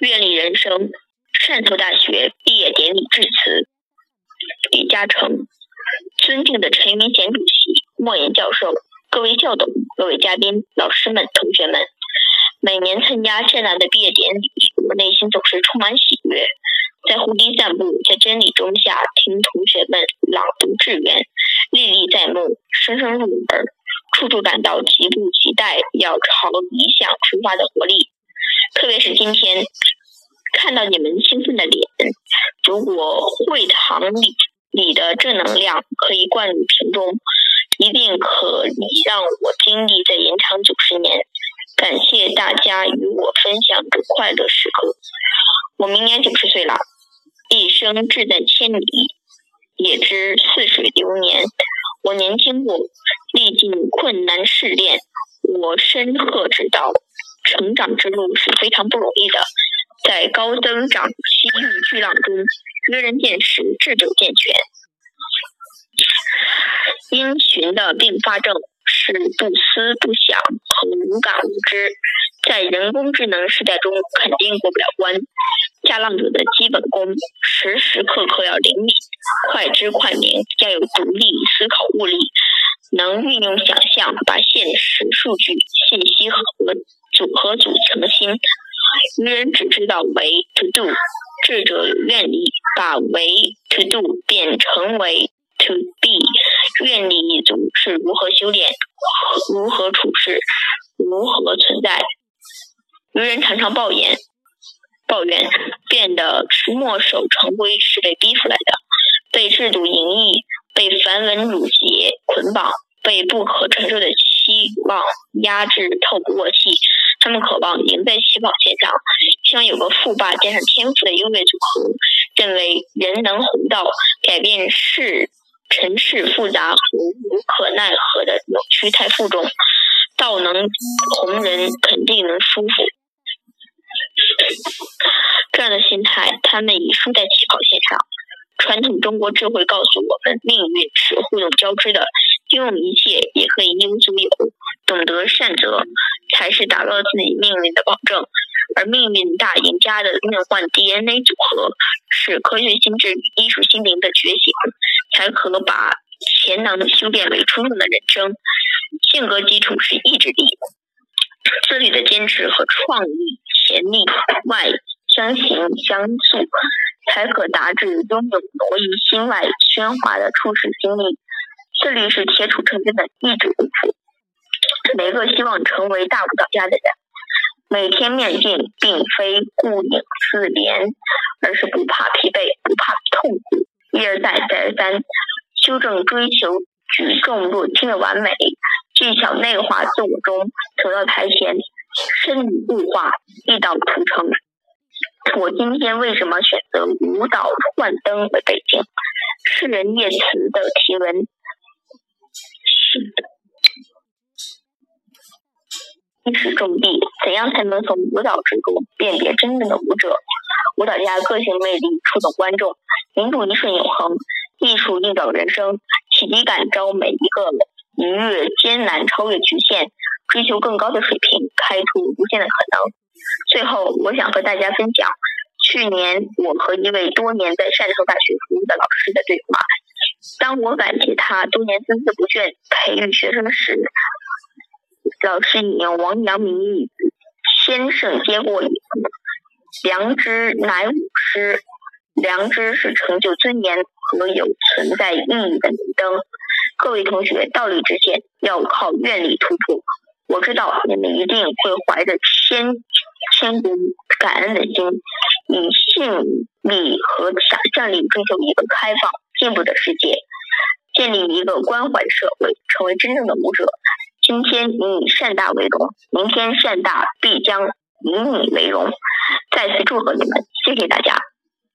愿力人生，汕头大学毕业典礼致辞。李嘉诚，尊敬的陈云贤主席、莫言教授、各位校董、各位嘉宾、老师们、同学们，每年参加汕大的毕业典礼，我内心总是充满喜悦。在湖堤散步，在真理中下，听同学们朗读志愿，历历在目，声声入耳，处处感到急不及待要朝理想出发的活力。特别是今天。看到你们兴奋的脸，如果会堂里里的正能量可以灌入瓶中，一定可以让我精力再延长九十年。感谢大家与我分享这快乐时刻。我明年九十岁了，一生志在千里，也知似水流年。我年轻过，历尽困难试炼，我深刻知道，成长之路是非常不容易的。在高增长、西域巨浪中，约人见识，智者见全。因循的并发症是不思不想和无感无知，在人工智能时代中肯定过不了关。加浪者的基本功，时时刻刻要灵敏、快知快明，要有独立思考悟力，能运用想象，把现实数据、信息和组合组成心。愚人只知道为 to do，智者有愿力，把为 to do 变成为 to be。愿力一族是如何修炼，如何处事，如何存在。愚人常常抱怨，抱怨变得墨守成规是被逼出来的，被制度淫逸，被繁文缛节捆绑，被不可承受的期望压制，透不过气。他们渴望赢在起跑线上，希望有个富爸加上天赋的优越组合。认为人能红到改变世尘世复杂和无可奈何的扭曲太负重，道能红人肯定能舒服。这样的心态，他们已输在起跑线上。传统中国智慧告诉我们，命运是互动交织的，拥有一切也可以一无所有。懂得善择，才是打造自己命运的保证。而命运大赢家的梦幻 DNA 组合，是科学心智与艺术心灵的觉醒，才可把潜能修炼为出众的人生。性格基础是意志力，自律的坚持和创意潜力外相形相塑，才可达至拥有挪移心外喧哗的处世经历。自律是铁杵成针的意志功夫。每个希望成为大舞蹈家的人，每天面镜，并非顾影自怜，而是不怕疲惫，不怕痛苦，一而再，再而三，修正追求举重若轻的完美，技巧内化自我中，走到台前，身体固化，一道出成。我今天为什么选择舞蹈幻灯为背景？诗人叶慈的题文是的。一时重地，怎样才能从舞蹈之中辨别真正的舞者？舞蹈家个性魅力触动观众，民主一瞬永恒，艺术映照人生，启迪感召每一个逾越艰难，超越局限，追求更高的水平，开拓无限的可能。最后，我想和大家分享去年我和一位多年在汕头大学服务的老师的对话。当我感谢他多年孜孜不倦培育学生时。老师引用王阳明语：“先生接过以后，良知乃武师。良知是成就尊严和有存在意义的明灯。各位同学，道理之见要靠愿力突破。我知道你们一定会怀着千千古感恩的心，以信力和想象力追求一个开放进步的世界，建立一个关怀社会，成为真正的舞者。”今天你以善大为荣，明天善大必将以你为荣。再次祝贺你们，谢谢大家。